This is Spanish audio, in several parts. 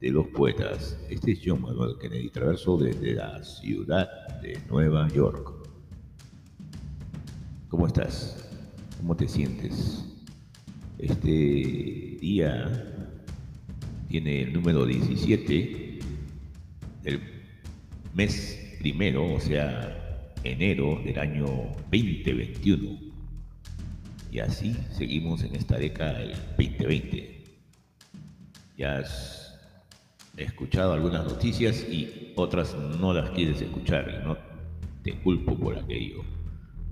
de los poetas. Este es John Manuel Kennedy Traverso desde la ciudad de Nueva York. ¿Cómo estás? ¿Cómo te sientes? Este día tiene el número 17 del mes primero, o sea, enero del año 2021. Y así seguimos en esta década del 2020. Has escuchado algunas noticias y otras no las quieres escuchar y no te culpo por aquello.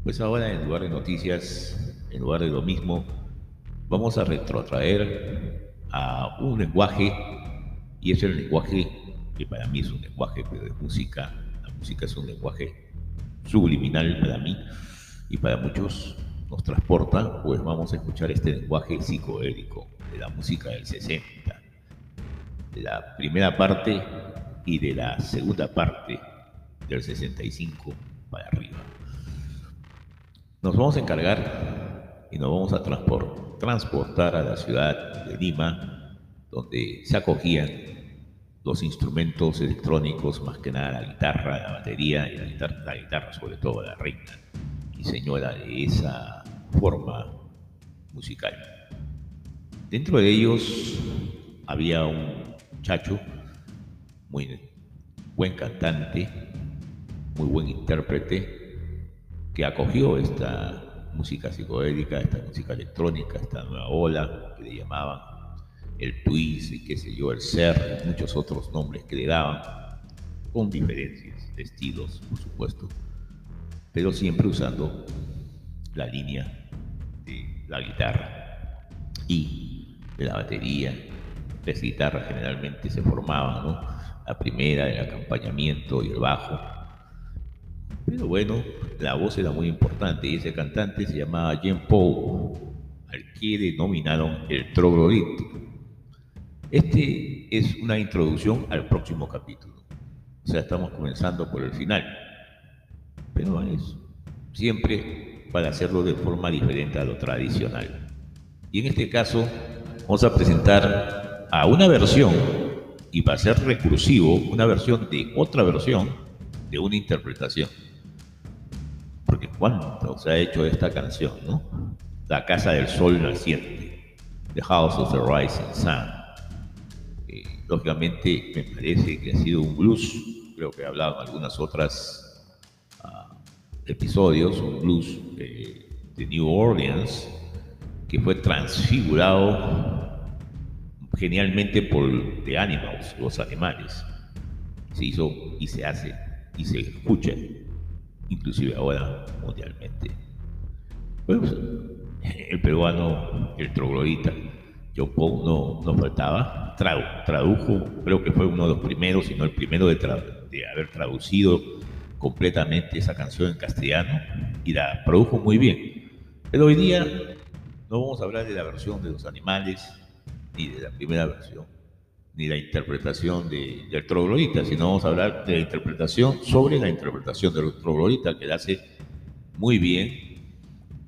Pues ahora en lugar de noticias, en lugar de lo mismo, vamos a retrotraer a un lenguaje y es el lenguaje que para mí es un lenguaje pero de música. La música es un lenguaje subliminal para mí y para muchos nos transporta, pues vamos a escuchar este lenguaje psicoélico de la música del 60, de la primera parte y de la segunda parte del 65 para arriba. Nos vamos a encargar y nos vamos a transportar a la ciudad de Lima, donde se acogían los instrumentos electrónicos, más que nada la guitarra, la batería y la guitarra, la guitarra sobre todo la reina y señora de esa forma musical. Dentro de ellos había un muchacho muy buen cantante, muy buen intérprete, que acogió esta música psicodélica, esta música electrónica, esta nueva ola que le llamaban el twist y qué sé el ser, muchos otros nombres que le daban, con diferencias de estilos, por supuesto, pero siempre usando la línea de la guitarra y de la batería. Las guitarras generalmente se formaban, ¿no? La primera, el acompañamiento y el bajo. Pero bueno, la voz era muy importante y ese cantante se llamaba Jean Paul, al que denominaron el troglodito. Este es una introducción al próximo capítulo. O sea, estamos comenzando por el final. Pero es siempre para hacerlo de forma diferente a lo tradicional. Y en este caso vamos a presentar a una versión, y para ser recursivo, una versión de otra versión de una interpretación. Porque cuánto se ha hecho esta canción, ¿no? La Casa del Sol Naciente, The House of the Rising Sun. Eh, lógicamente me parece que ha sido un blues, creo que he hablado en algunas otras uh, episodios, un blues de, de New Orleans, que fue transfigurado genialmente por The Animals, los animales. Se hizo y se hace y se escucha, inclusive ahora mundialmente. Pues, el peruano, el troglodita, Paul no, no faltaba, tradujo, creo que fue uno de los primeros, si no el primero de, de haber traducido completamente esa canción en castellano y la produjo muy bien. Pero hoy día no vamos a hablar de la versión de los animales, ni de la primera versión, ni la interpretación de, del troglodita, sino vamos a hablar de la interpretación sobre la interpretación del troglodita, que la hace muy bien,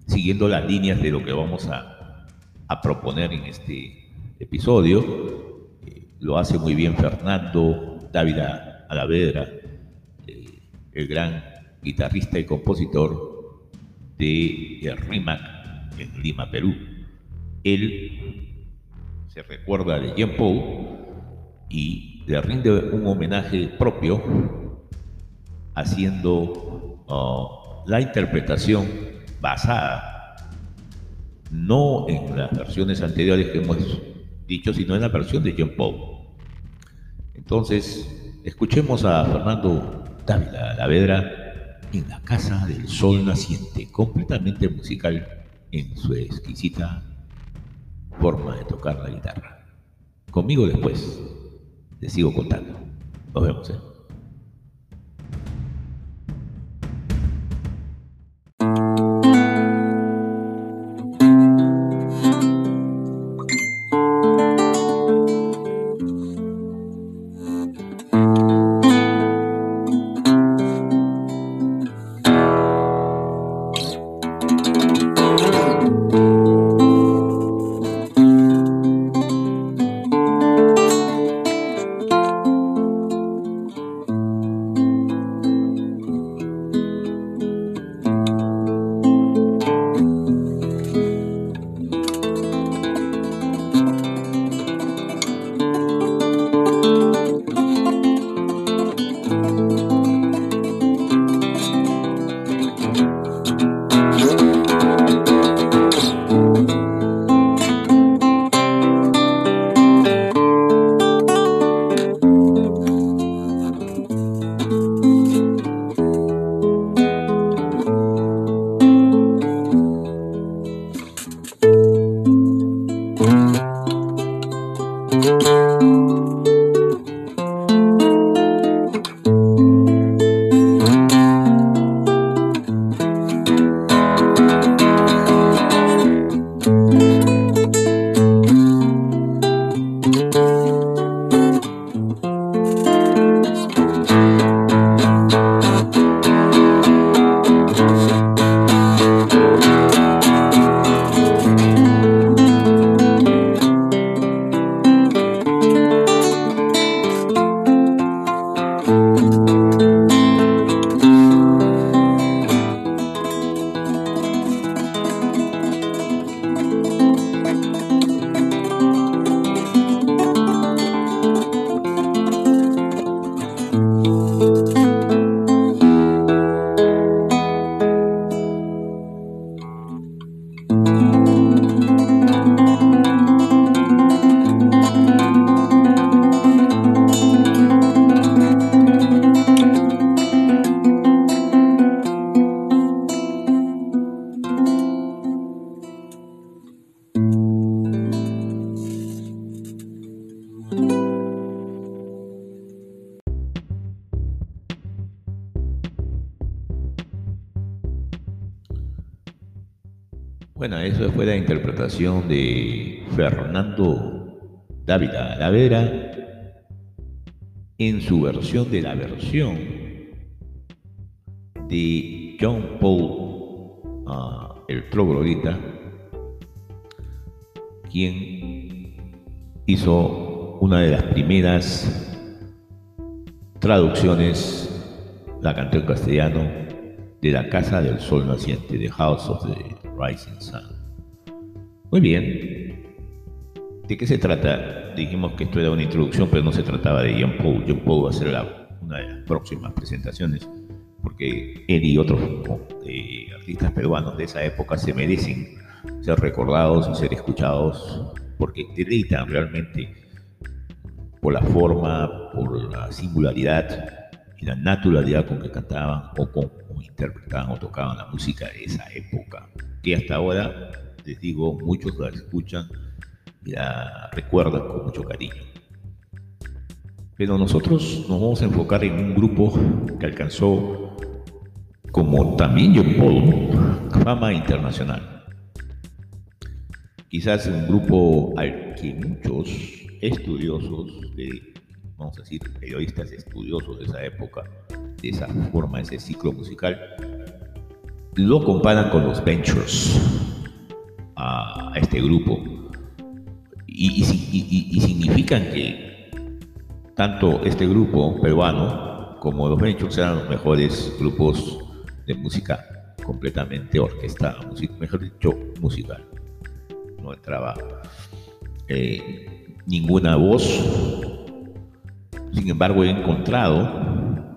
siguiendo las líneas de lo que vamos a, a proponer en este episodio. Eh, lo hace muy bien Fernando Dávila Alavedra, eh, el gran guitarrista y compositor de el RIMAC en Lima, Perú. Él recuerda de Jean Paul y le rinde un homenaje propio haciendo uh, la interpretación basada no en las versiones anteriores que hemos dicho, sino en la versión de Jean Paul. Entonces, escuchemos a Fernando Dávila Lavedra en la Casa del Sol Naciente, completamente musical en su exquisita forma de tocar la guitarra. Conmigo después, te sigo contando. Nos vemos. ¿eh? Bueno, eso fue la interpretación de Fernando David Alavera en su versión de la versión de John Paul, uh, el troglodita, quien hizo una de las primeras traducciones, la cantó en castellano, de la Casa del Sol Naciente, de House of the Rising Sun. Muy bien. ¿De qué se trata? Dijimos que esto era una introducción, pero no se trataba de John Paul. John Paul va a ser una de las próximas presentaciones, porque él y otros eh, artistas peruanos de esa época se merecen ser recordados y ser escuchados, porque deleitan realmente por la forma, por la singularidad y la naturalidad con que cantaban o con interpretaban o tocaban la música de esa época, que hasta ahora, les digo, muchos la escuchan y la recuerdan con mucho cariño. Pero nosotros nos vamos a enfocar en un grupo que alcanzó, como también John Paul, fama internacional. Quizás un grupo al que muchos estudiosos de vamos a decir, periodistas estudiosos de esa época, de esa forma, ese ciclo musical, lo comparan con los Ventures, a, este grupo, y, significan que tanto este grupo peruano como los Ventures eran los mejores grupos de música completamente orquestada, mejor dicho, musical. No entraba eh, ninguna voz sin embargo, he encontrado,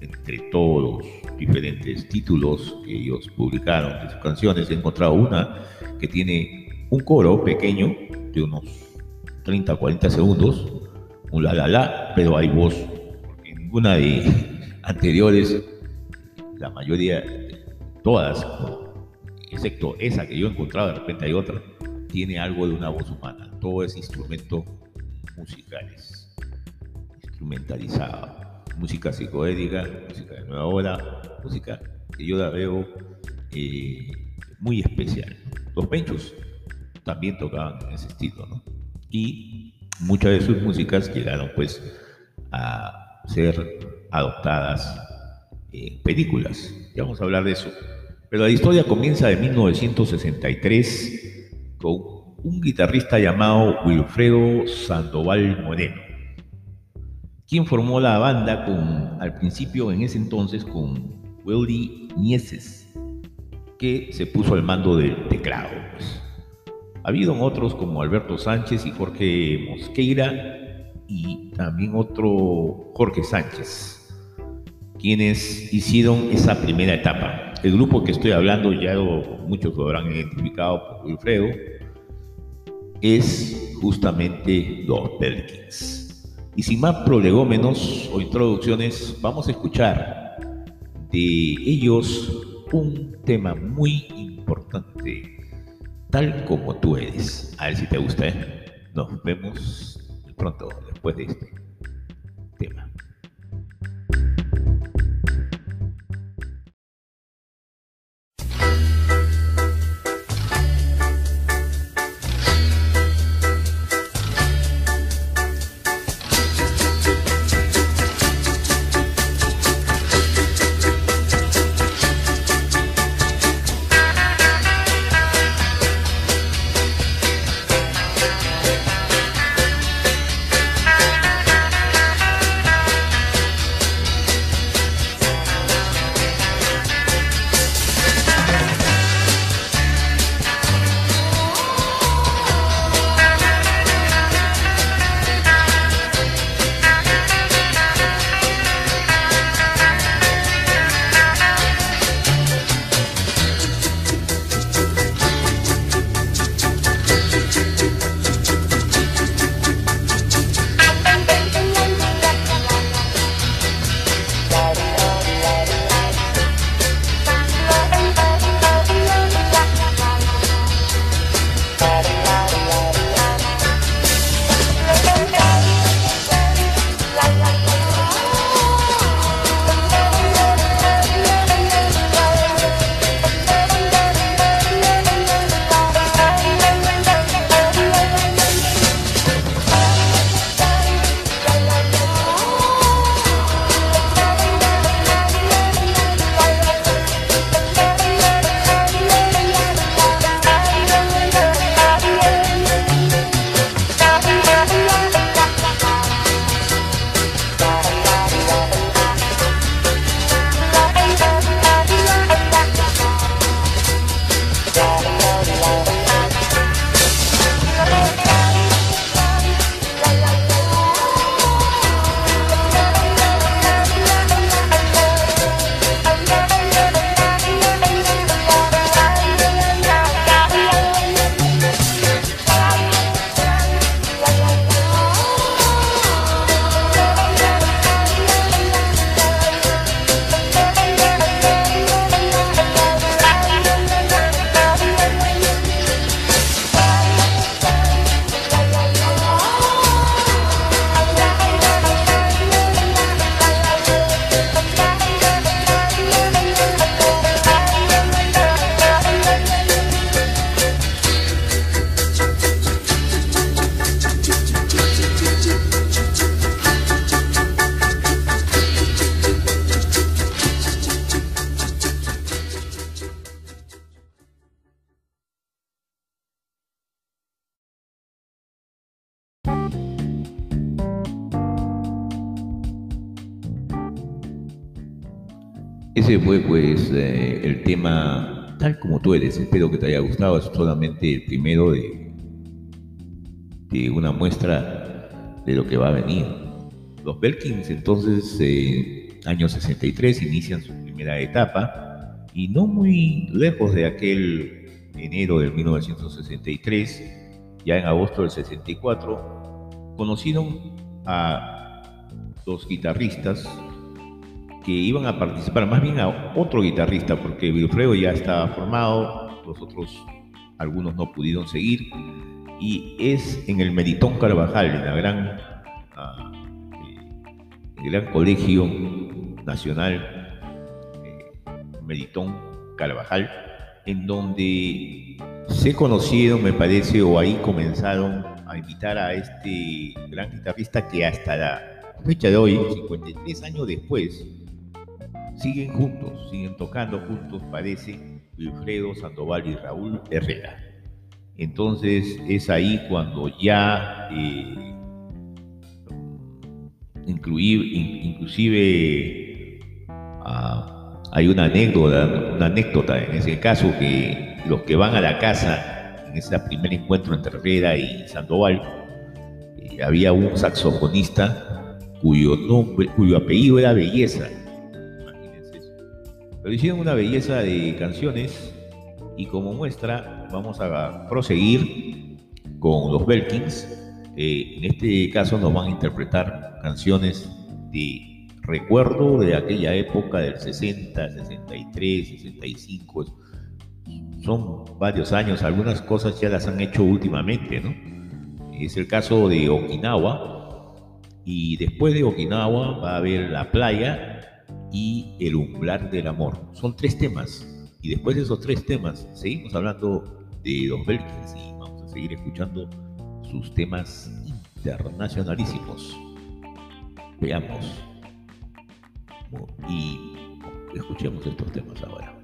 entre todos diferentes títulos que ellos publicaron de sus canciones, he encontrado una que tiene un coro pequeño de unos 30 o 40 segundos, un la la la, pero hay voz, porque ninguna de anteriores, la mayoría, todas, excepto esa que yo he encontrado, de repente hay otra, tiene algo de una voz humana. Todo es instrumento musicales instrumentalizada. Música psicodélica, música de nueva ola, música que yo la veo eh, muy especial. Los Penchos también tocaban en ese estilo, ¿no? Y muchas de sus músicas llegaron pues a ser adoptadas en películas. Ya vamos a hablar de eso. Pero la historia comienza en 1963 con un guitarrista llamado Wilfredo Sandoval Moreno quien formó la banda con, al principio en ese entonces con Willy Nieses, que se puso al mando del teclado. Pues. Ha habido otros como Alberto Sánchez y Jorge Mosqueira y también otro Jorge Sánchez, quienes hicieron esa primera etapa. El grupo que estoy hablando, ya muchos lo habrán identificado por Wilfredo, es justamente los Perkins. Y sin más prolegómenos o introducciones, vamos a escuchar de ellos un tema muy importante, tal como tú eres. A ver si te gusta, ¿eh? Nos vemos pronto después de este Espero que te haya gustado. Es solamente el primero de, de una muestra de lo que va a venir. Los Belkins entonces, eh, año 63, inician su primera etapa y no muy lejos de aquel enero del 1963, ya en agosto del 64, conocieron a dos guitarristas que iban a participar, más bien a otro guitarrista, porque Wilfredo ya estaba formado, los otros, algunos no pudieron seguir, y es en el Meritón Carvajal, en la gran, ah, eh, el gran colegio nacional eh, Meritón Carvajal, en donde se conocieron, me parece, o ahí comenzaron a invitar a este gran guitarrista que hasta la fecha de hoy, 53 años después, siguen juntos, siguen tocando juntos, parece, Wilfredo Sandoval y Raúl Herrera. Entonces es ahí cuando ya eh, inclusive ah, hay una anécdota, una anécdota en ese caso que los que van a la casa en ese primer encuentro entre Herrera y Sandoval, eh, había un saxofonista cuyo nombre, cuyo apellido era Belleza. Pero hicieron una belleza de canciones y como muestra vamos a proseguir con los Belkins. Eh, en este caso nos van a interpretar canciones de recuerdo de aquella época del 60, 63, 65. Son varios años, algunas cosas ya las han hecho últimamente, ¿no? Es el caso de Okinawa. Y después de Okinawa va a haber La Playa y El Umbral del Amor. Son tres temas y después de esos tres temas, seguimos hablando de Don Belkins y vamos a seguir escuchando sus temas internacionalísimos. Veamos y escuchemos estos temas ahora.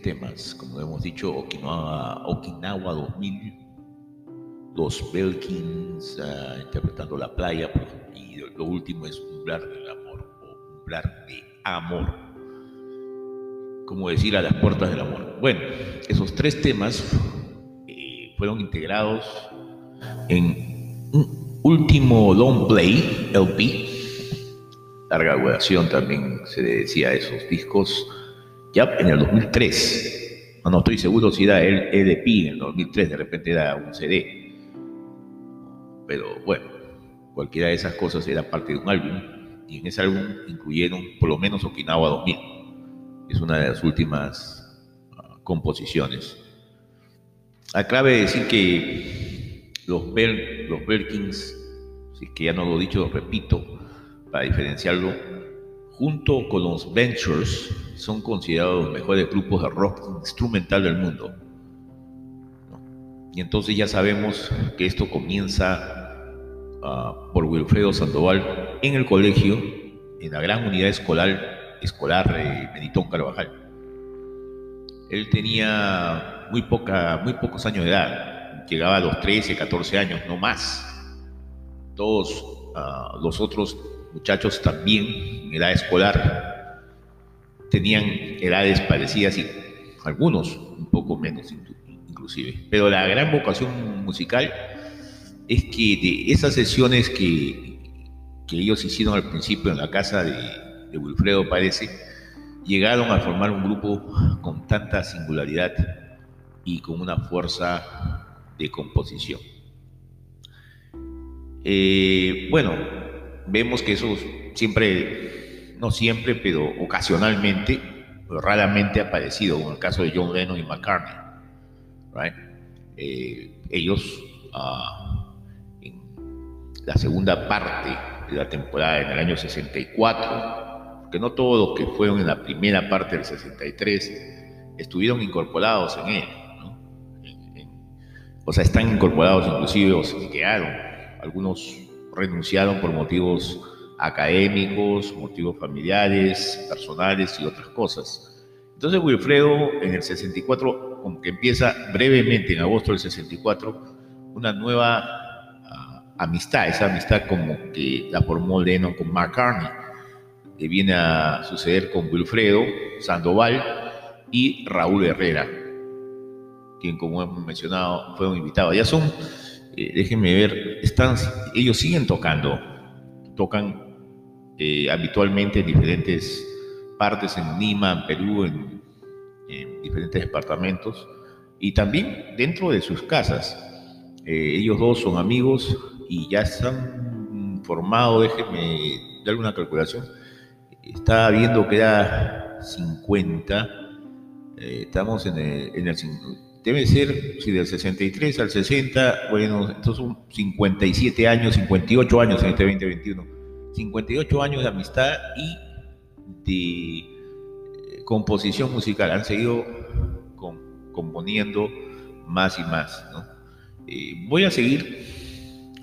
Temas, como hemos dicho, Okinawa, Okinawa 2000, los Belkins ah, interpretando La Playa, y lo último es Umbrar del Amor, o Umbrar de Amor, como decir a las puertas del amor. Bueno, esos tres temas eh, fueron integrados en un último long play, LP, larga duración también se decía a esos discos, ya en el 2003. No, estoy seguro si era el EDP en el 2003, de repente era un CD. Pero bueno, cualquiera de esas cosas era parte de un álbum. Y en ese álbum incluyeron por lo menos Okinawa 2000. Es una de las últimas ah, composiciones. Acaba decir que los, Bel, los Belkins, si es que ya no lo he dicho, lo repito, para diferenciarlo, junto con los Ventures, son considerados los mejores grupos de rock instrumental del mundo. Y entonces ya sabemos que esto comienza uh, por Wilfredo Sandoval en el colegio, en la gran unidad escolar, escolar eh, Benitón Carvajal. Él tenía muy, poca, muy pocos años de edad, llegaba a los 13, 14 años, no más. Todos uh, los otros muchachos también en edad escolar tenían edades parecidas y algunos un poco menos inclusive. Pero la gran vocación musical es que de esas sesiones que, que ellos hicieron al principio en la casa de, Wilfredo parece, llegaron a formar un grupo con tanta singularidad y con una fuerza de composición. Eh, bueno, vemos que eso siempre, no siempre, pero ocasionalmente, raramente ha aparecido, en el caso de John Lennon y McCartney. Eh, ellos, ah, en la segunda parte de la temporada, en el año 64, que no todos los que fueron en la primera parte del 63 estuvieron incorporados en él. o sea, están incorporados inclusive o se quedaron. Algunos renunciaron por motivos académicos, motivos familiares, personales y otras cosas. Entonces Wilfredo en el 64, como que empieza brevemente en agosto del 64, una nueva ah, amistad, esa amistad como que la formó Lennon con Mark Carney, que viene a suceder con Wilfredo Sandoval y Raúl Herrera, quien como hemos mencionado fueron invitados. Ya son eh, déjenme ver, están, ellos siguen tocando, tocan eh, habitualmente en diferentes partes, en Lima, en Perú, en, diferentes departamentos y también dentro de sus casas. Eh, ellos dos son amigos y ya se han formado, déjenme dar una calculación, está viendo que era 50, estamos en el, en el debe ser, si del 63 al 60, bueno, estos son 57 años, 58 años en este 2021, 58 años de amistad y de eh, composición musical, han seguido componiendo más y más. Eh, voy a seguir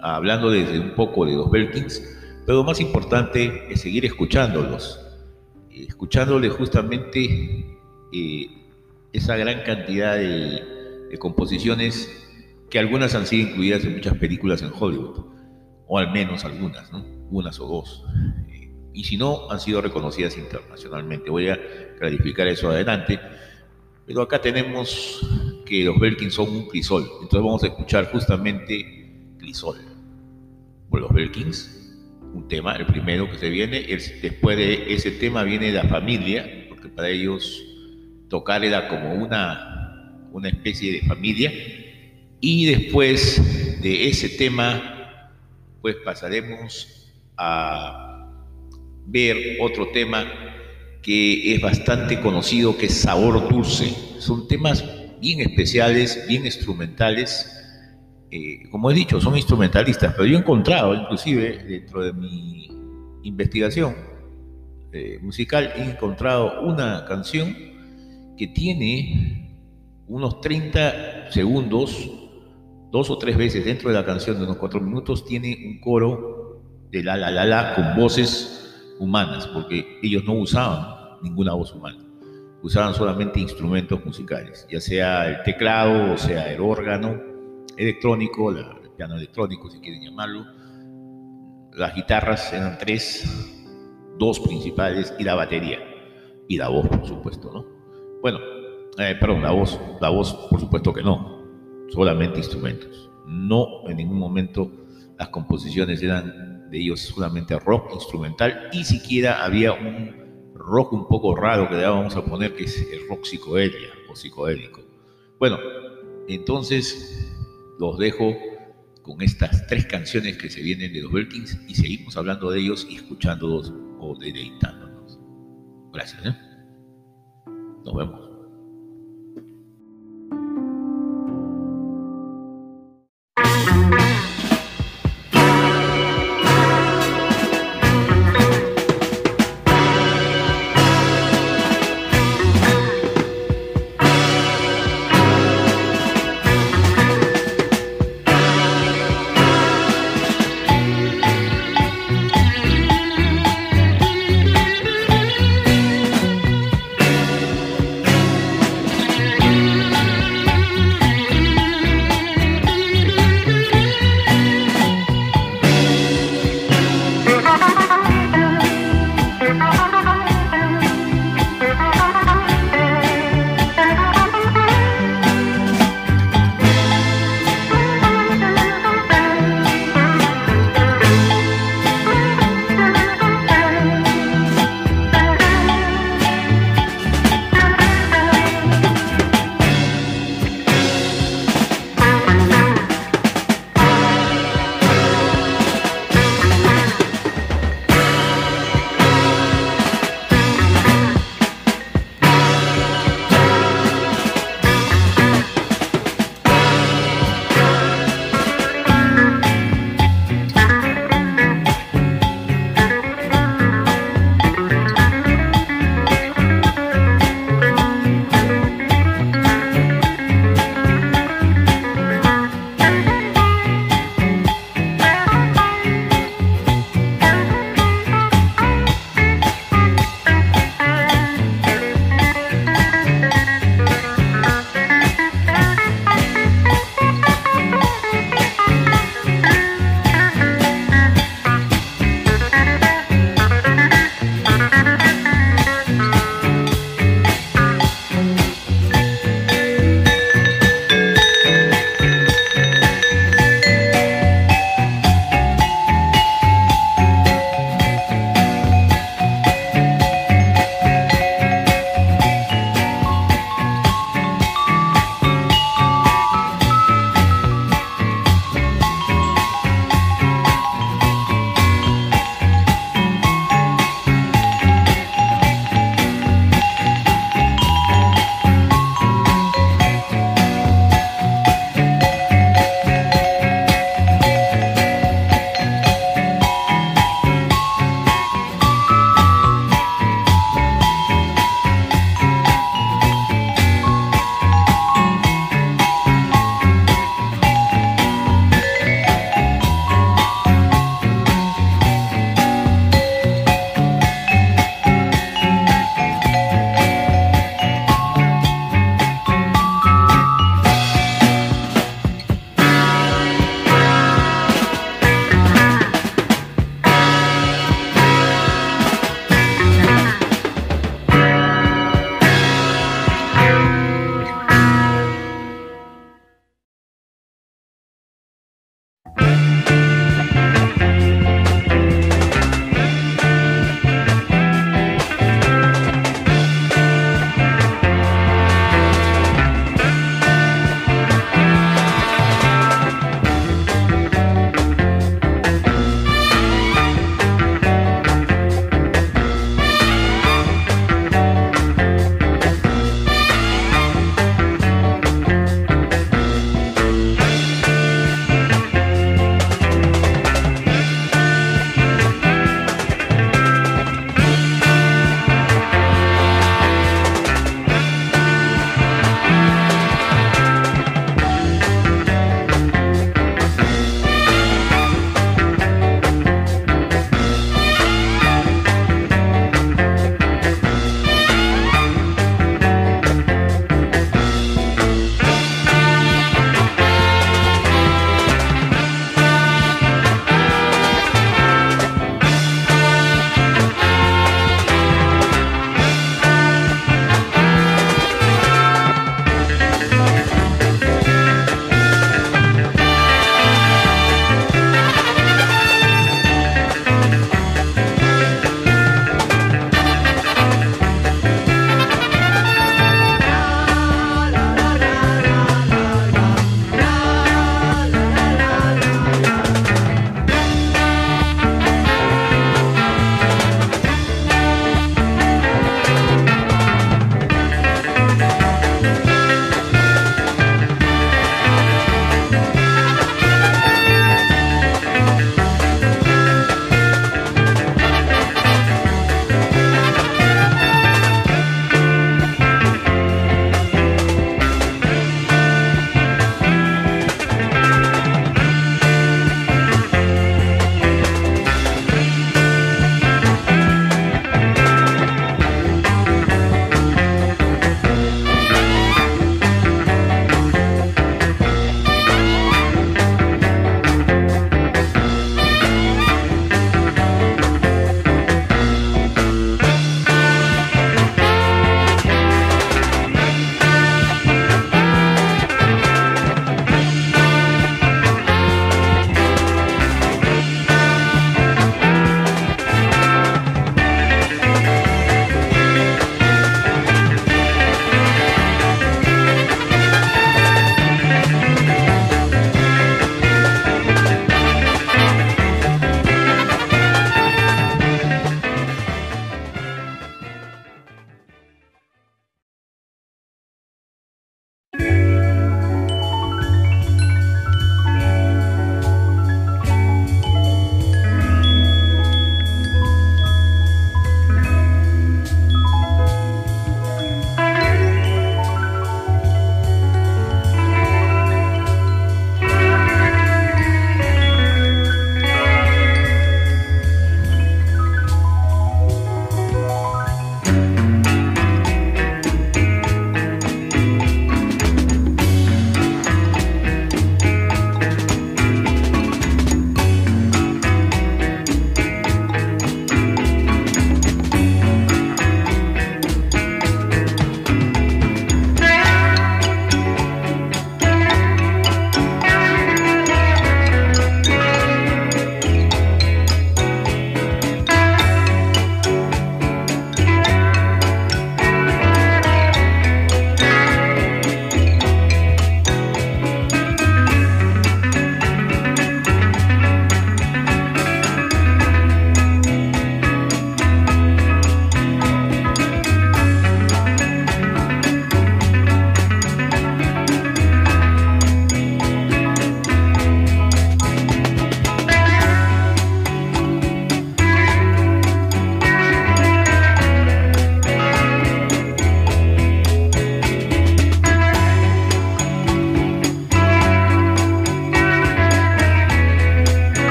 hablando desde un poco de los Belkins, pero lo más importante es seguir escuchándolos, escuchándoles justamente eh, esa gran cantidad de de composiciones que algunas han sido incluidas en muchas películas en Hollywood, o al menos algunas, ¿no? Unas o dos. Y si no, han sido reconocidas internacionalmente. Voy a clarificar eso adelante. Pero acá tenemos que los Belkins son un crisol. Entonces vamos a escuchar justamente crisol por los Belkins. Un tema, el primero que se viene. después de ese tema viene la familia, porque para ellos tocar era como una una especie de familia. Y después de ese tema, pues pasaremos a ver otro tema que es bastante conocido, que es Sabor Dulce. Son temas bien especiales, bien instrumentales. Eh, como he dicho, son instrumentalistas, pero yo he encontrado, inclusive dentro de mi investigación eh, musical, he encontrado una canción que tiene unos 30 segundos, dos o tres veces dentro de la canción de unos cuatro minutos, tiene un coro de la la la la con voces humanas, porque ellos no usaban ninguna voz humana, usaban solamente instrumentos musicales, ya sea el teclado, o sea el órgano electrónico, el piano electrónico, si quieren llamarlo. Las guitarras eran tres, dos principales y la batería, y la voz, por supuesto, ¿no? Bueno, eh, perdón, la voz, la voz, por supuesto que no, solamente instrumentos. No en ningún momento las composiciones eran de ellos solamente rock instrumental y siquiera había un rock un poco raro que le vamos a poner que es el rock psicodelia o psicodélico. Bueno, entonces los dejo con estas tres canciones que se vienen de los Belkins y seguimos hablando de ellos y escuchándolos o deleitándonos. Gracias. ¿eh? Nos vemos.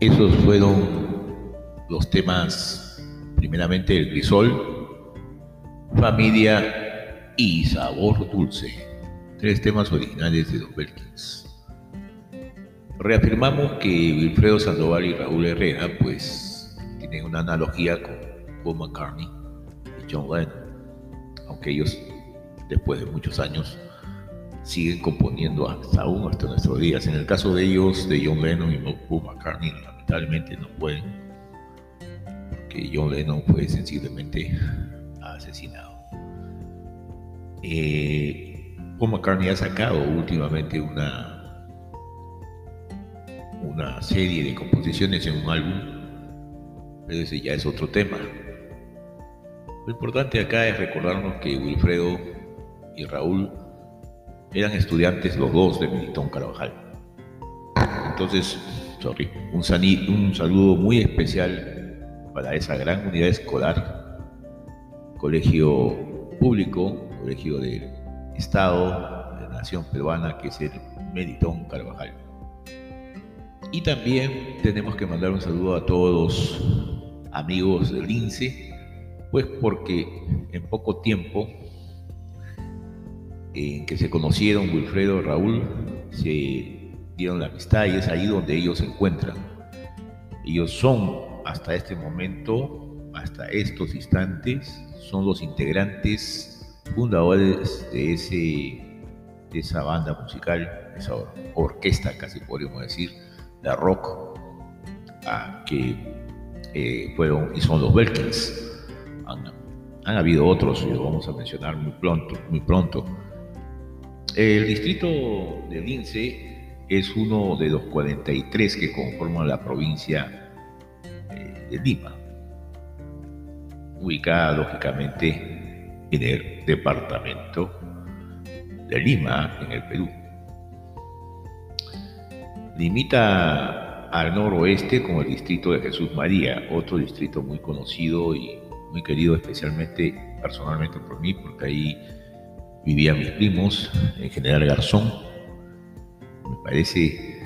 Esos fueron los temas, primeramente el crisol, familia y sabor dulce. Tres temas originales de los Belkins. Reafirmamos que Wilfredo Sandoval y Raúl Herrera pues tienen una analogía con Paul McCartney y John Lennon, aunque ellos después de muchos años siguen componiendo hasta aún hasta nuestros días. En el caso de ellos, de John Lennon y Paul McCartney, lamentablemente no pueden, porque John Lennon fue sensiblemente asesinado. Eh, McCartney ha sacado últimamente una una serie de composiciones en un álbum, pero ese ya es otro tema. Lo importante acá es recordarnos que Wilfredo y Raúl eran estudiantes los dos de Militón Carvajal. Entonces, sorry, un, un saludo muy especial para esa gran unidad escolar, colegio público, colegio del Estado, de la Nación Peruana, que es el Melitón Carvajal. Y también tenemos que mandar un saludo a todos amigos del INSE, pues porque en poco tiempo en que se conocieron Wilfredo y Raúl, se dieron la amistad y es ahí donde ellos se encuentran. Ellos son hasta este momento, hasta estos instantes, son los integrantes fundadores de, ese, de esa banda musical, esa orquesta casi podríamos decir, de rock que eh, fueron y son los Belkins. Han, habido otros, y los vamos a mencionar muy pronto, muy pronto. El distrito de Lince es uno de los 43 que conforman la provincia eh, de Lima, ubicada lógicamente en el departamento de Lima, en el Perú. Limita al noroeste con el distrito de Jesús María, otro distrito muy conocido y muy querido especialmente personalmente por mí, porque ahí vivían mis primos, en General Garzón. Me parece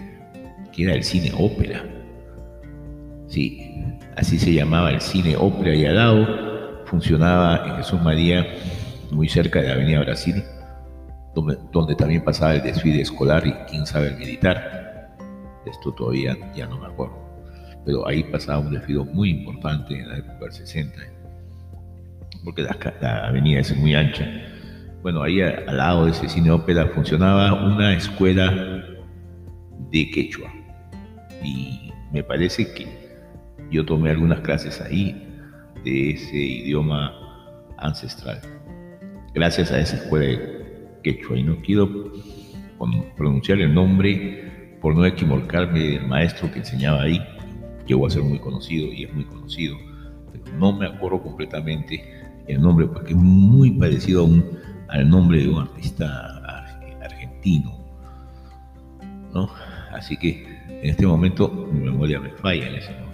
que era el cine ópera. Sí, así se llamaba el cine ópera y al lado funcionaba en Jesús María, muy cerca de la Avenida Brasil, donde, donde también pasaba el desfile escolar y quién sabe el militar esto todavía ya no me acuerdo. Pero ahí pasaba un desfile muy importante en la época del 60, porque la, avenida es muy ancha. Bueno, ahí al lado de ese cine ópera funcionaba una escuela de quechua. Y me parece que yo tomé algunas clases ahí de ese idioma ancestral. Gracias a esa escuela de quechua. Y no quiero pronunciar el nombre por no equivocarme del maestro que enseñaba ahí, llegó a ser muy conocido y es muy conocido, pero no me acuerdo completamente el nombre porque es muy parecido al nombre de un artista argentino. ¿no? Así que en este momento mi memoria me falla en ese momento.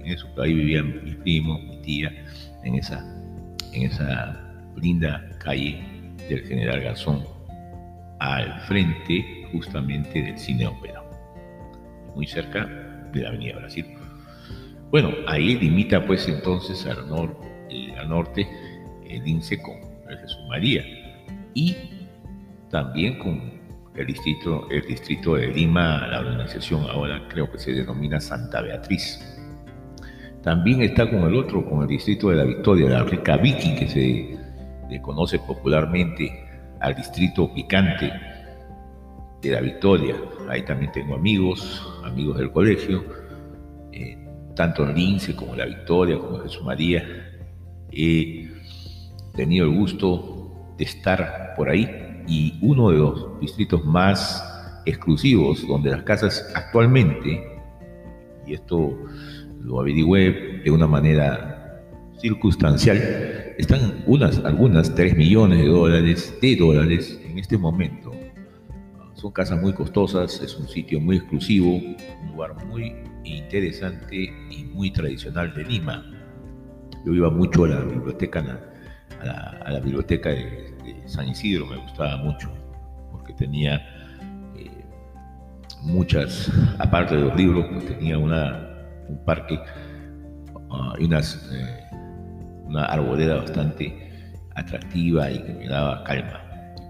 En eso, ahí vivían mis primos, mi tía, en esa, en esa linda calle del General Garzón, al frente justamente del cine ópera, muy cerca de la Avenida Brasil. Bueno, ahí limita pues entonces al, eh, norte el INSE con Jesús María y también con el distrito, el distrito de Lima, la organización ahora creo que se denomina Santa Beatriz. También está con el otro, con el distrito de la Victoria, la Rica Vicky, que se le conoce popularmente al distrito picante de la Victoria. Ahí también tengo amigos, amigos del colegio, eh, tanto en Lince como en la Victoria, como en Jesús María. He tenido el gusto de estar por ahí y uno de los distritos más exclusivos donde las casas actualmente, y esto lo averigüé de una manera circunstancial, están unas, algunas 3 millones de dólares, de dólares en este momento son casas muy costosas, es un sitio muy exclusivo, un lugar muy interesante y muy tradicional de Lima. Yo iba mucho a la biblioteca, a la, biblioteca de, San Isidro, me gustaba mucho, porque tenía eh, muchas, aparte de los libros, pues tenía una, un parque ah, y unas, eh, una arboleda bastante atractiva y que me daba calma.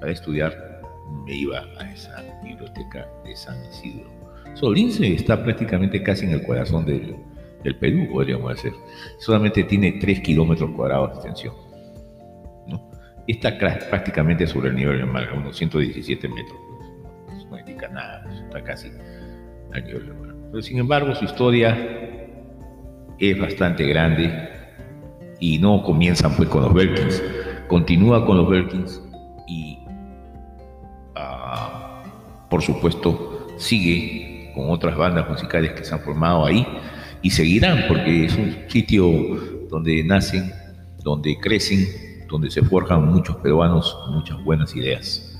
Para estudiar me iba a esa biblioteca de San Isidro. Solince está prácticamente casi en el corazón del, del Perú, podríamos decir. Solamente tiene 3 kilómetros cuadrados de extensión. ¿No? Está prácticamente sobre el nivel del mar, unos 117 metros. Eso no indica nada, está casi al nivel del mar. Pero sin embargo, su historia es bastante grande y no comienzan pues con los Belkins, continúa con los Belkins y uh, por supuesto sigue con otras bandas musicales que se han formado ahí y seguirán porque es un sitio donde nacen, donde crecen, donde se forjan muchos peruanos muchas buenas ideas.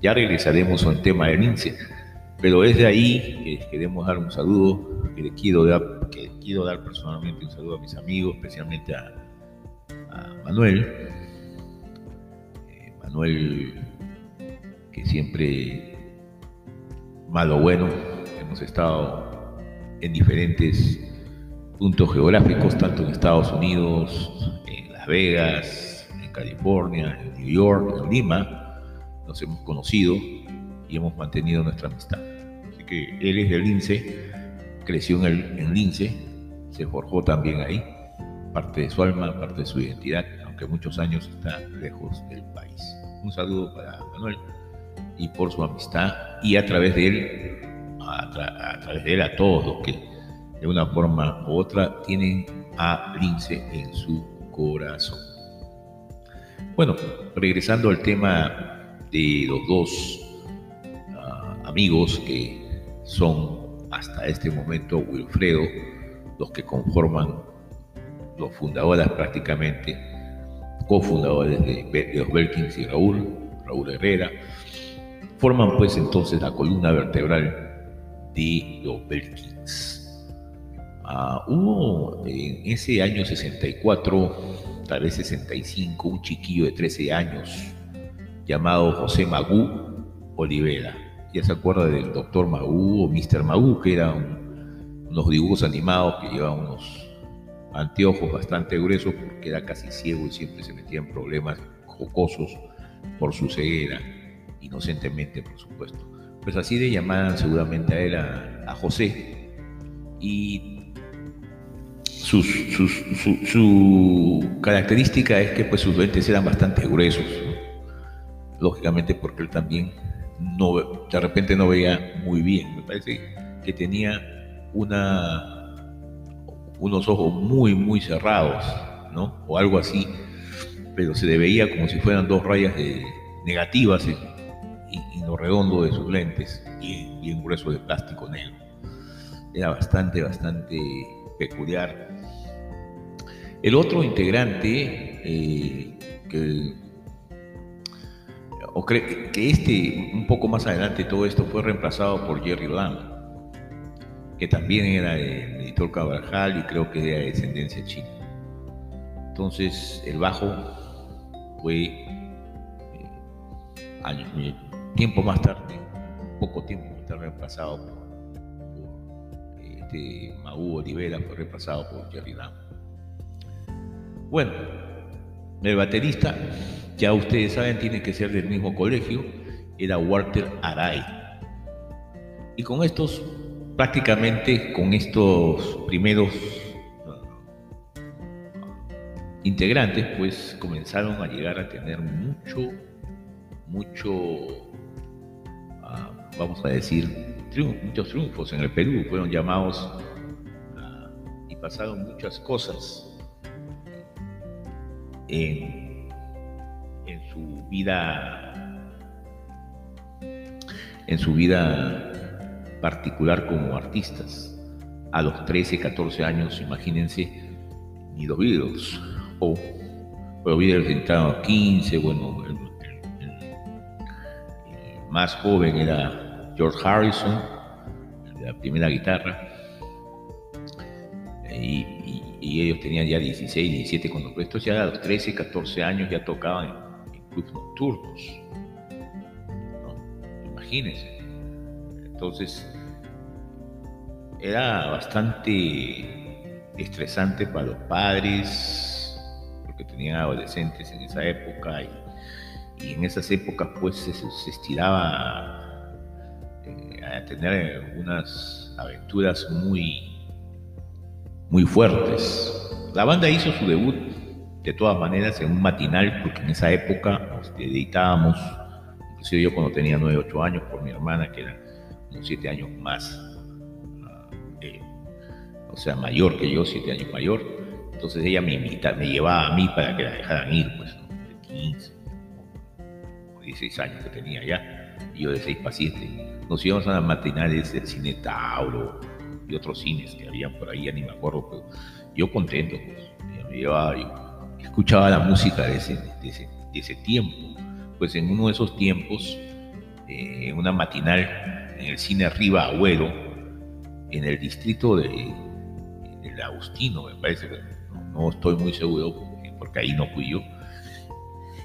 Ya regresaremos al tema del INSE, pero desde ahí que queremos dar un saludo, que le quiero dar, personalmente un saludo a mis amigos, especialmente a, a Manuel. Eh, Manuel, que siempre malo bueno, hemos estado en diferentes puntos geográficos, tanto en Estados Unidos, en Las Vegas, California, en New York, en Lima, nos hemos conocido y hemos mantenido nuestra amistad. Así que él es del Lince, creció en, el, en Lince, se forjó también ahí, parte de su alma, parte de su identidad, aunque muchos años está lejos del país. Un saludo para Manuel y por su amistad y a través de él, a, a través de él a todos los que de una forma u otra tienen a Lince en su corazón. Bueno, regresando al tema de los dos uh, amigos que son hasta este momento Wilfredo, los que conforman los fundadores prácticamente, cofundadores de, de los Belkins y Raúl, Raúl Herrera, forman pues entonces la columna vertebral de los Belkins. Uh, hubo en ese año 64, tal vez 65, un chiquillo de 13 años llamado José Magú Olivera. Ya se acuerda del doctor Magú o Mr. Magú, que eran unos dibujos animados que llevaban unos anteojos bastante gruesos porque era casi ciego y siempre se metía en problemas jocosos por su ceguera, inocentemente por supuesto. Pues así le llamaban seguramente a él a, a José. Y su, su, característica es que pues, sus lentes eran bastante gruesos, ¿no? lógicamente porque él también no, de repente no veía muy bien. Me parece que tenía una, unos ojos muy, muy cerrados, ¿no? o algo así, pero se le veía como si fueran dos rayas de, negativas en, en, lo redondo de sus lentes, bien, bien grueso de plástico negro. Era bastante, bastante peculiar. El otro integrante, eh, que, este, un poco más adelante todo esto fue reemplazado por Jerry Lamb, que también era el editor Cabrajal y creo que era de descendencia china. Entonces el bajo fue eh, años, tiempo más tarde, poco tiempo más reemplazado por este, Maú Olivera fue reemplazado por Jerry Lamb. Bueno, el baterista, ya ustedes saben, tiene que ser del mismo colegio, era Walter Aray. Y con estos, prácticamente con estos primeros uh, integrantes, pues comenzaron a llegar a tener mucho, mucho, uh, vamos a decir, muchos triunfos en el Perú, fueron llamados uh, y pasaron muchas cosas en, en, su vida en su vida particular como artistas. A los 13, 14 años, imagínense, ni los Beatles, o los Beatles entraron a 15, bueno, el, el, el más joven era George Harrison, la primera guitarra, y, y, ellos tenían ya 16, 17 cuando estos ya a los 13, 14 años ya tocaban en, en nocturnos. ¿no? Imagínense. Entonces, era bastante estresante para los padres, porque tenían adolescentes en esa época y, en esas épocas pues se, estiraba eh, a tener unas aventuras muy, muy fuertes. La banda hizo su debut de todas maneras en un matinal, porque en esa época editábamos, inclusive yo cuando tenía 9, 8 años, por mi hermana, que era unos 7 años más o sea, mayor que yo, siete años mayor. Entonces ella me invita, me llevaba a mí para que la dejaran ir, pues, de 15 o 16 años que tenía ya, y yo de 6 para 7. Nos íbamos a las matinales del cine Tauro y otros cines que habían por ahí, ya ni me acuerdo, pero yo contento, pues, escuchaba la música de ese, de ese, de tiempo. Pues en uno de esos tiempos, eh, en una matinal en el cine Arriba Agüero, en el distrito de el Agustino, me parece, no, estoy muy seguro porque ahí no fui yo,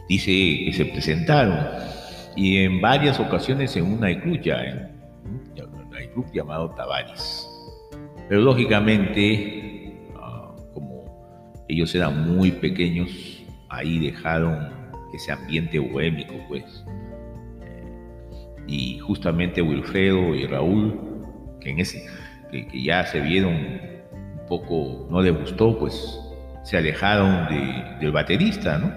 dice que se presentaron y en varias ocasiones en una club ya, en un club llamado Tavares. Pero lógicamente, ah, como ellos eran muy pequeños, ahí dejaron ese ambiente bohémico, pues. Y justamente Wilfredo y Raúl, que, en ese, que ya se vieron poco no le gustó, pues se alejaron del baterista, ¿no?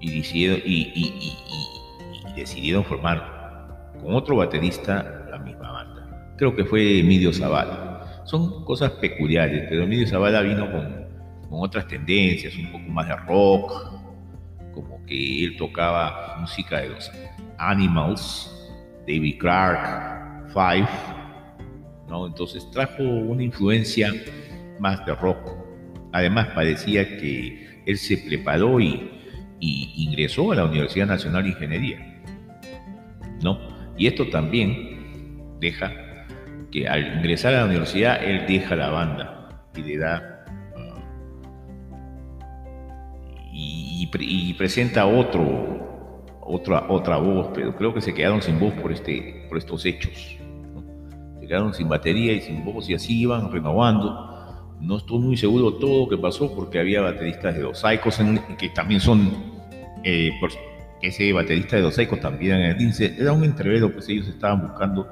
Y decidieron, y, decidieron formar con otro baterista la misma banda. Creo que fue Emilio Zavala. Son cosas peculiares, pero Emilio Zavala vino con, con otras tendencias, un poco más de rock, como que él tocaba música de los Animals, David Clark, Five, entonces trajo una influencia más de rock. Además parecía que él se preparó y, ingresó a la Universidad Nacional de Ingeniería, ¿no? Y esto también deja que al ingresar a la universidad él deja la banda y le da ah, y, presenta otro otra otra voz, pero creo que se quedaron sin voz por este por estos hechos quedaron sin batería y sin voz y así iban renovando. No estoy muy seguro todo lo que pasó porque había bateristas de los Psychos que también son, eh, ese baterista de los Psychos también en el INSE, era un entrevero, pues ellos estaban buscando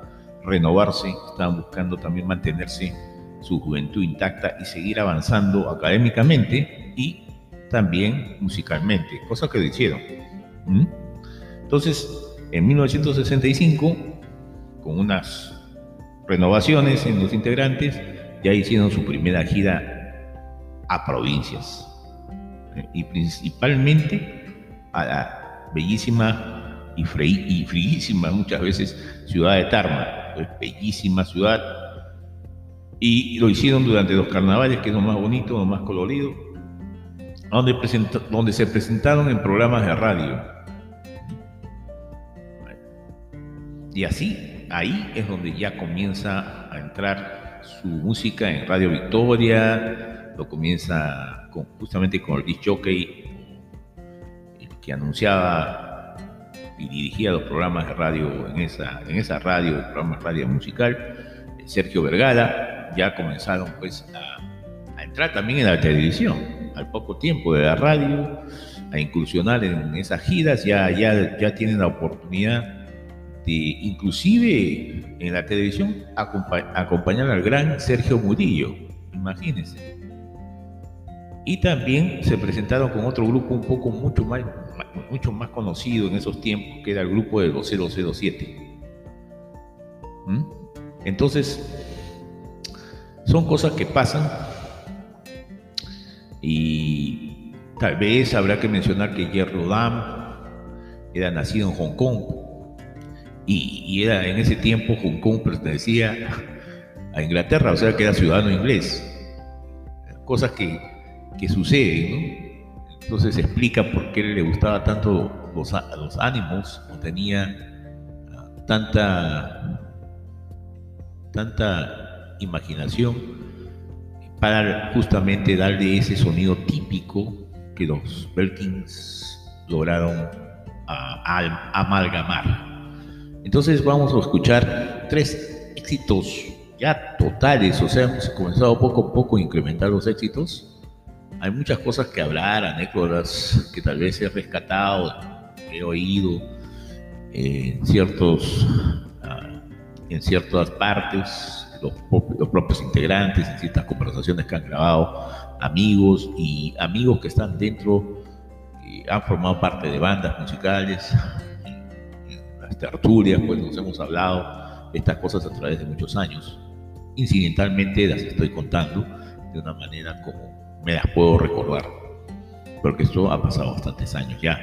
renovarse, estaban buscando también mantenerse su juventud intacta y seguir avanzando académicamente y también musicalmente, cosa que lo hicieron. Entonces, en 1965, con unas renovaciones en los integrantes, ya hicieron su primera gira a provincias y principalmente a la bellísima y, fríísima muchas veces ciudad de Tarma, bellísima ciudad y lo hicieron durante los carnavales que es lo más bonito, lo más colorido, donde, donde se presentaron en programas de radio. Y así ahí es donde ya comienza a entrar su música en Radio Victoria, lo comienza justamente con el disc jockey que anunciaba y dirigía los programas de radio en esa, en esa radio, el programa de radio musical, Sergio Vergara, ya comenzaron pues a, a entrar también en la televisión, al poco tiempo de la radio, a incursionar en esas giras, ya, ya, ya tienen la oportunidad inclusive en la televisión acompañar al gran Sergio Murillo, imagínense. Y también se presentaron con otro grupo un poco mucho más, mucho más conocido en esos tiempos, que era el grupo de los 007. ¿Mm? Entonces, son cosas que pasan y tal vez habrá que mencionar que Jerry Dam era nacido en Hong Kong, y, era en ese tiempo Hong Kong pertenecía a Inglaterra, o sea que era ciudadano inglés. Cosas que, que suceden, ¿no? Entonces explica por qué le gustaba tanto los, los ánimos o tenía ah, tanta, tanta imaginación para justamente darle ese sonido típico que los Belkins lograron amalgamar. Entonces vamos a escuchar tres éxitos ya totales, o sea, hemos comenzado poco a poco a incrementar los éxitos. Hay muchas cosas que hablar, anécdotas que tal vez he rescatado, he oído en, ciertos, ah, en ciertas partes, los, los propios integrantes, en ciertas conversaciones que han grabado, amigos y amigos que están dentro, y han formado parte de bandas musicales, en las tertulias, pues nos hemos hablado de estas cosas a través de muchos años. Incidentalmente las estoy contando de una manera como me las puedo recordar, porque esto ha pasado bastantes años ya.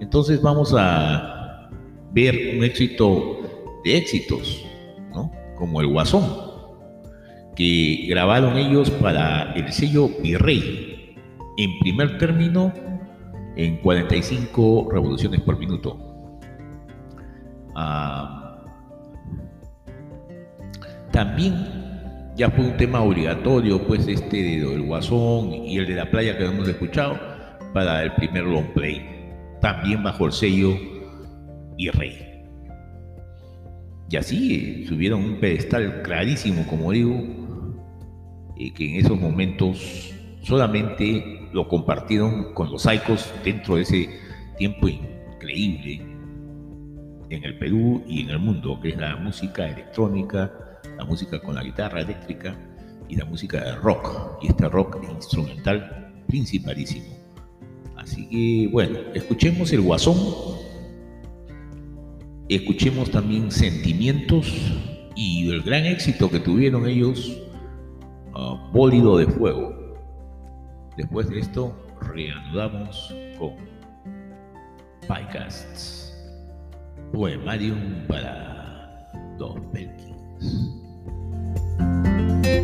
Entonces vamos a ver un éxito de éxitos, ¿no? Como el Guasón, que grabaron ellos para el sello Virrey, en primer término, en 45 revoluciones por minuto. Ah, también ya fue un tema obligatorio, pues este del Guasón y el de la playa que hemos escuchado para el primer long play, también bajo el sello Virrey. Y así eh, subieron un pedestal clarísimo, como digo, eh, que en esos momentos solamente lo compartieron con los Saicos dentro de ese tiempo increíble en el Perú y en el mundo, que es la música electrónica, la música con la guitarra eléctrica y la música de rock, y este rock instrumental principalísimo. Así que bueno, escuchemos el guasón, escuchemos también sentimientos y el gran éxito que tuvieron ellos, uh, Bólido de Fuego. Después de esto, reanudamos con Pycasts, poemarium para Don Perkins. ¿Qué,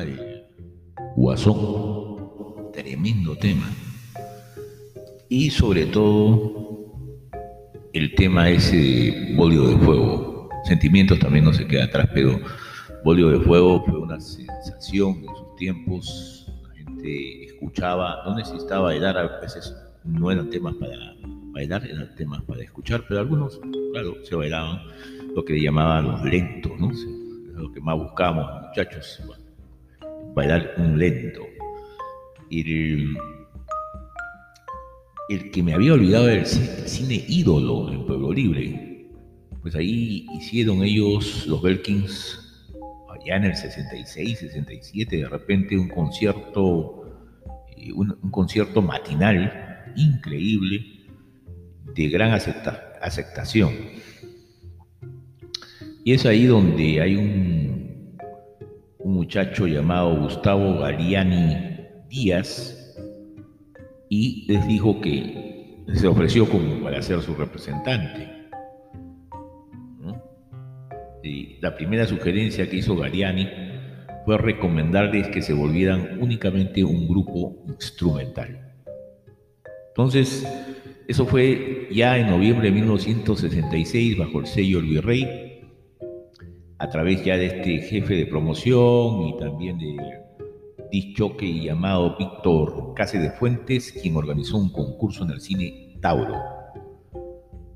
del Guasón? Tremendo tema. Y sobre todo el tema ese de Bolio de Fuego. Sentimientos también no se queda atrás, pero Bolio de Fuego fue una sensación en sus tiempos. La gente escuchaba, no necesitaba bailar, a veces no eran temas para bailar, eran temas para escuchar, pero algunos, claro, se bailaban lo que llamaban los lentos, ¿no? lo que más buscamos, muchachos, bailar un lento. El, el que me había olvidado del cine, ídolo en Pueblo Libre, pues ahí hicieron ellos, los Belkins, allá en el 66, 67, de repente un concierto, eh, un, concierto matinal increíble, de gran aceptación y es ahí donde hay un, un muchacho llamado Gustavo Galiani Díaz y les dijo que se ofreció como para ser su representante. Y la primera sugerencia que hizo Galiani fue recomendarles que se volvieran únicamente un grupo instrumental. Entonces, eso fue ya en noviembre de 1966 bajo el sello El Virrey a través ya de este jefe de promoción y también de disc llamado Víctor Case de Fuentes, quien organizó un concurso en el cine Tauro.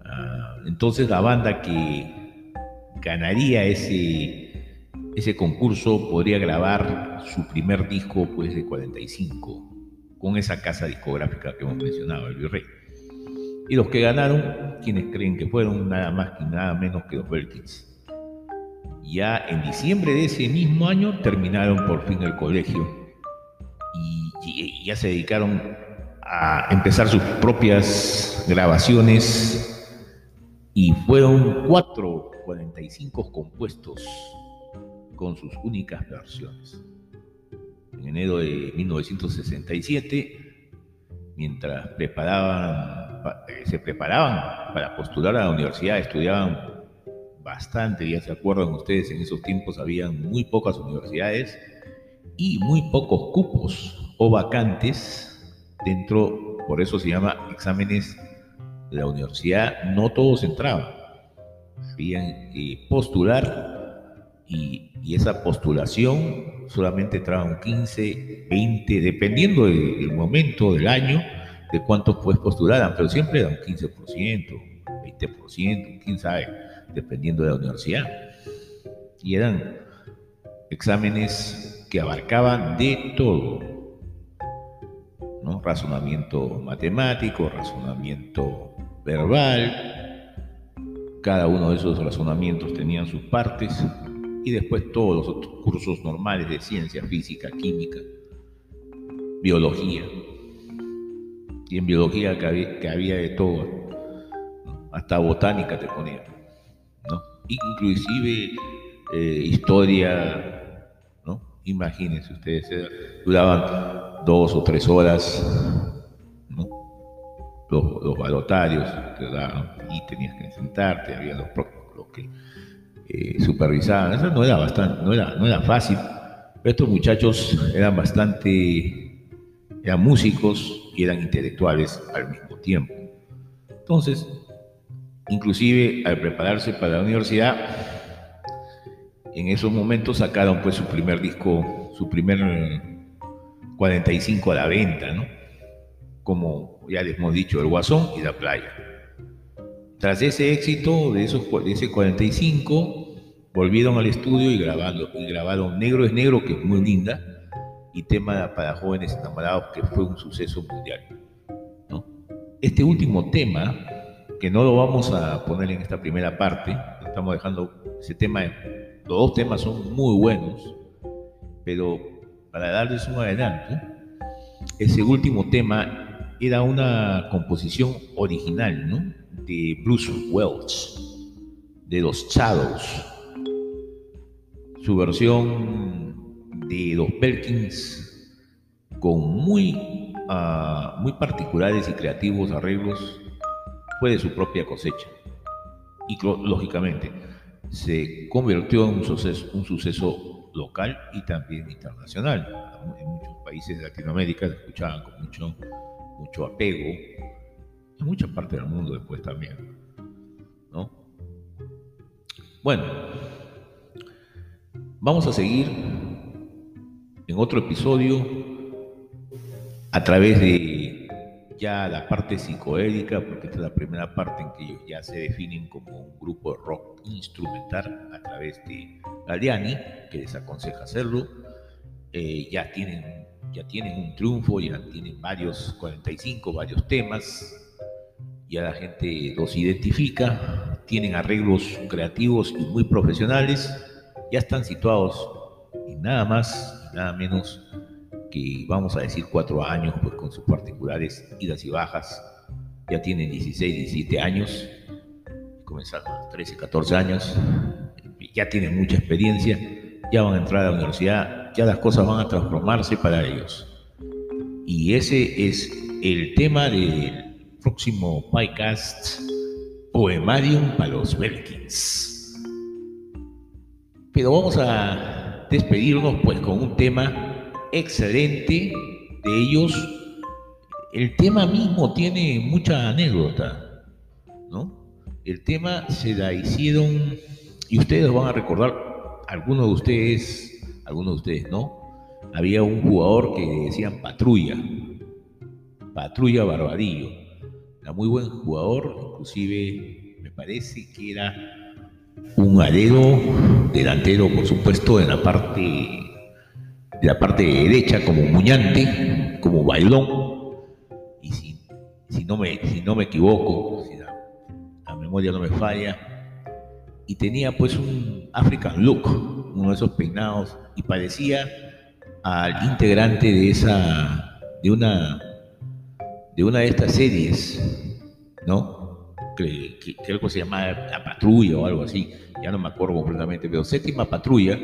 Ah, entonces la banda que ganaría ese, ese concurso podría grabar su primer disco pues de 45 con esa casa discográfica que hemos mencionado, el Virrey. Y los que ganaron, quienes creen que fueron nada más y nada menos que los Belkins. Ya en diciembre de ese mismo año terminaron por fin el colegio y, ya se dedicaron a empezar sus propias grabaciones y fueron cuatro 45 compuestos con sus únicas versiones. En enero de 1967, mientras preparaban, eh, se preparaban para postular a la universidad, estudiaban bastante, ya se acuerdan ustedes, en esos tiempos había muy pocas universidades y muy pocos cupos o vacantes dentro, por eso se llama exámenes de la universidad, no todos entraban. Habían que postular y, esa postulación solamente entraban 15, 20, dependiendo del, momento del año, de cuántos pues postularan, pero siempre era un 15%, 20%, quién sabe, dependiendo de la universidad. Y eran exámenes que abarcaban de todo, razonamiento matemático, razonamiento verbal, cada uno de esos razonamientos tenían sus partes y después todos los otros cursos normales de ciencia, física, química, biología. Y en biología que había, de todo, hasta botánica te ponían, ¿no? inclusive eh, historia, Imagínense ustedes, eh, duraban dos o tres horas los, balotarios y tenías que sentarte, había los, que eh, supervisaban. Eso no era, bastante, no, era, no era fácil. estos muchachos eran bastante, eran músicos y eran intelectuales al mismo tiempo. Entonces, inclusive al prepararse para la universidad, en esos momentos sacaron pues su primer disco, su primer 45 a la venta, ¿no? Como ya les hemos dicho, El Guasón y La Playa. Tras ese éxito de, esos, de ese 45, volvieron al estudio y grabaron, y grabaron Negro es Negro, que es muy linda, y tema para jóvenes enamorados, que fue un suceso mundial. ¿no? Este último tema, que no lo vamos a poner en esta primera parte, estamos dejando ese tema los dos temas son muy buenos, pero para darles un adelanto, ese último tema era una composición original ¿no? de Bruce Welch, de los Shadows. Su versión de los Perkins con muy, uh, muy particulares y creativos arreglos de su propia cosecha. Y lógicamente, se convirtió en un suceso, un suceso local y también internacional. En muchos países de Latinoamérica se escuchaban con mucho, mucho apego, en muchas partes del mundo después también. ¿no? Bueno, vamos a seguir en otro episodio a través de ya la parte psicoédica, porque esta es la primera parte en que ellos ya se definen como un grupo de rock instrumental a través de Galiani, que les aconseja hacerlo. Eh, ya, tienen, ya tienen un triunfo, ya tienen varios 45, varios temas, ya la gente los identifica, tienen arreglos creativos y muy profesionales, ya están situados y nada más, nada menos que vamos a decir cuatro años, pues con sus particulares idas y bajas, ya tienen 16, 17 años, comenzaron a los 13, 14 años, ya tienen mucha experiencia, ya van a entrar a la universidad, ya las cosas van a transformarse para ellos. Y ese es el tema del próximo podcast Poemarium para los Belkins. Pero vamos a despedirnos pues con un tema excelente de ellos. El tema mismo tiene mucha anécdota, ¿no? El tema se la hicieron, y ustedes van a recordar, algunos de ustedes, algunos de ustedes no, había un jugador que decían Patrulla, Patrulla Barbadillo, era muy buen jugador, inclusive me parece que era un alero delantero, por supuesto, en la parte la parte derecha como muñante, como bailón, y si, si, no, me, si no me equivoco, si la, memoria no me falla, y tenía pues un African look, uno de esos peinados, y parecía al integrante de esa, de una, de una de estas series, ¿no? Que, que, que algo se llamaba La Patrulla o algo así, ya no me acuerdo completamente, pero Séptima Patrulla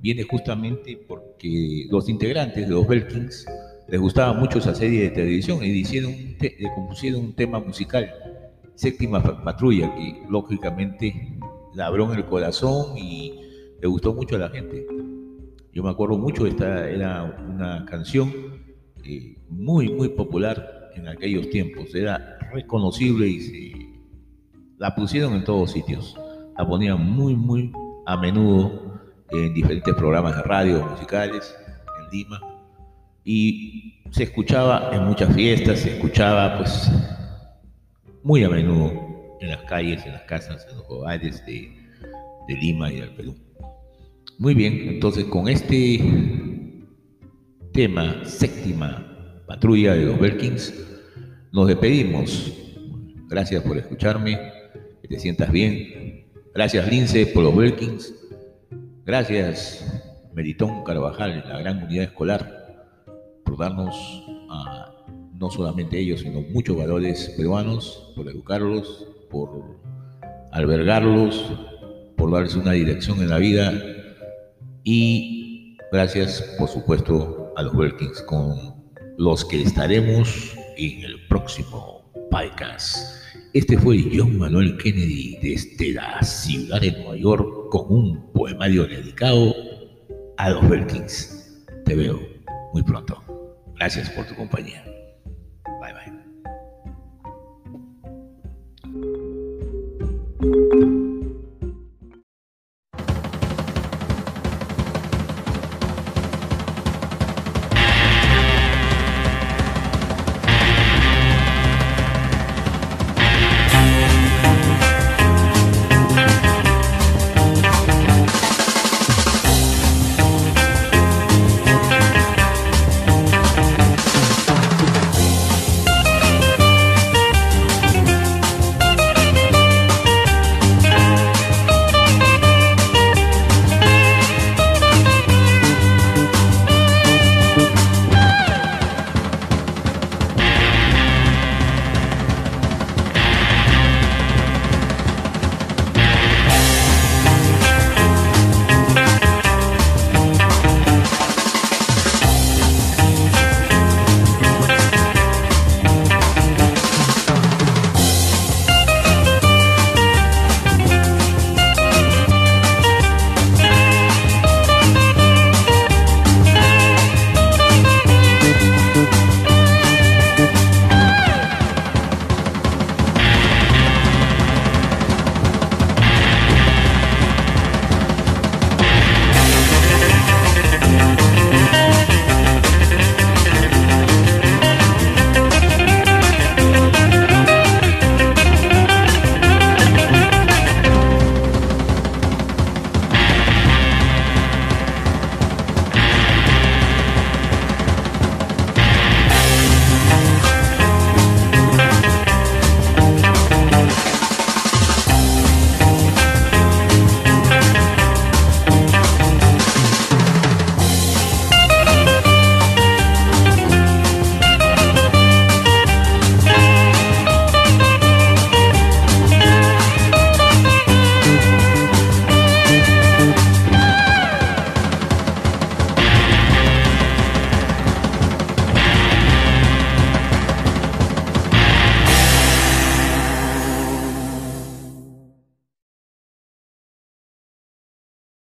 viene justamente porque los integrantes de los Belkins les gustaba mucho esa serie de televisión y hicieron le compusieron un tema musical, Séptima Patrulla, que lógicamente labró en el corazón y le gustó mucho a la gente. Yo me acuerdo mucho, esta era una canción eh, muy, muy popular en aquellos tiempos. Era reconocible y se la pusieron en todos sitios. La ponían muy, muy a menudo en diferentes programas de radio musicales en Lima. Y se escuchaba en muchas fiestas, se escuchaba pues muy a menudo en las calles, en las casas, en los hogares de, de Lima y del Perú. Muy bien, entonces con este tema, séptima patrulla de los Belkins, nos despedimos. Gracias por escucharme, que te sientas bien. Gracias Lince por los Belkins. Gracias Meritón Carvajal, la gran unidad escolar, por darnos a no solamente ellos, sino muchos valores peruanos, por educarlos, por albergarlos, por darles una dirección en la vida y gracias, por supuesto, a los Wilkins con los que estaremos en el próximo podcast. Este fue John Manuel Kennedy desde la ciudad de Nueva York con un poemario dedicado a los Belkins. Te veo muy pronto. Gracias por tu compañía. Bye bye.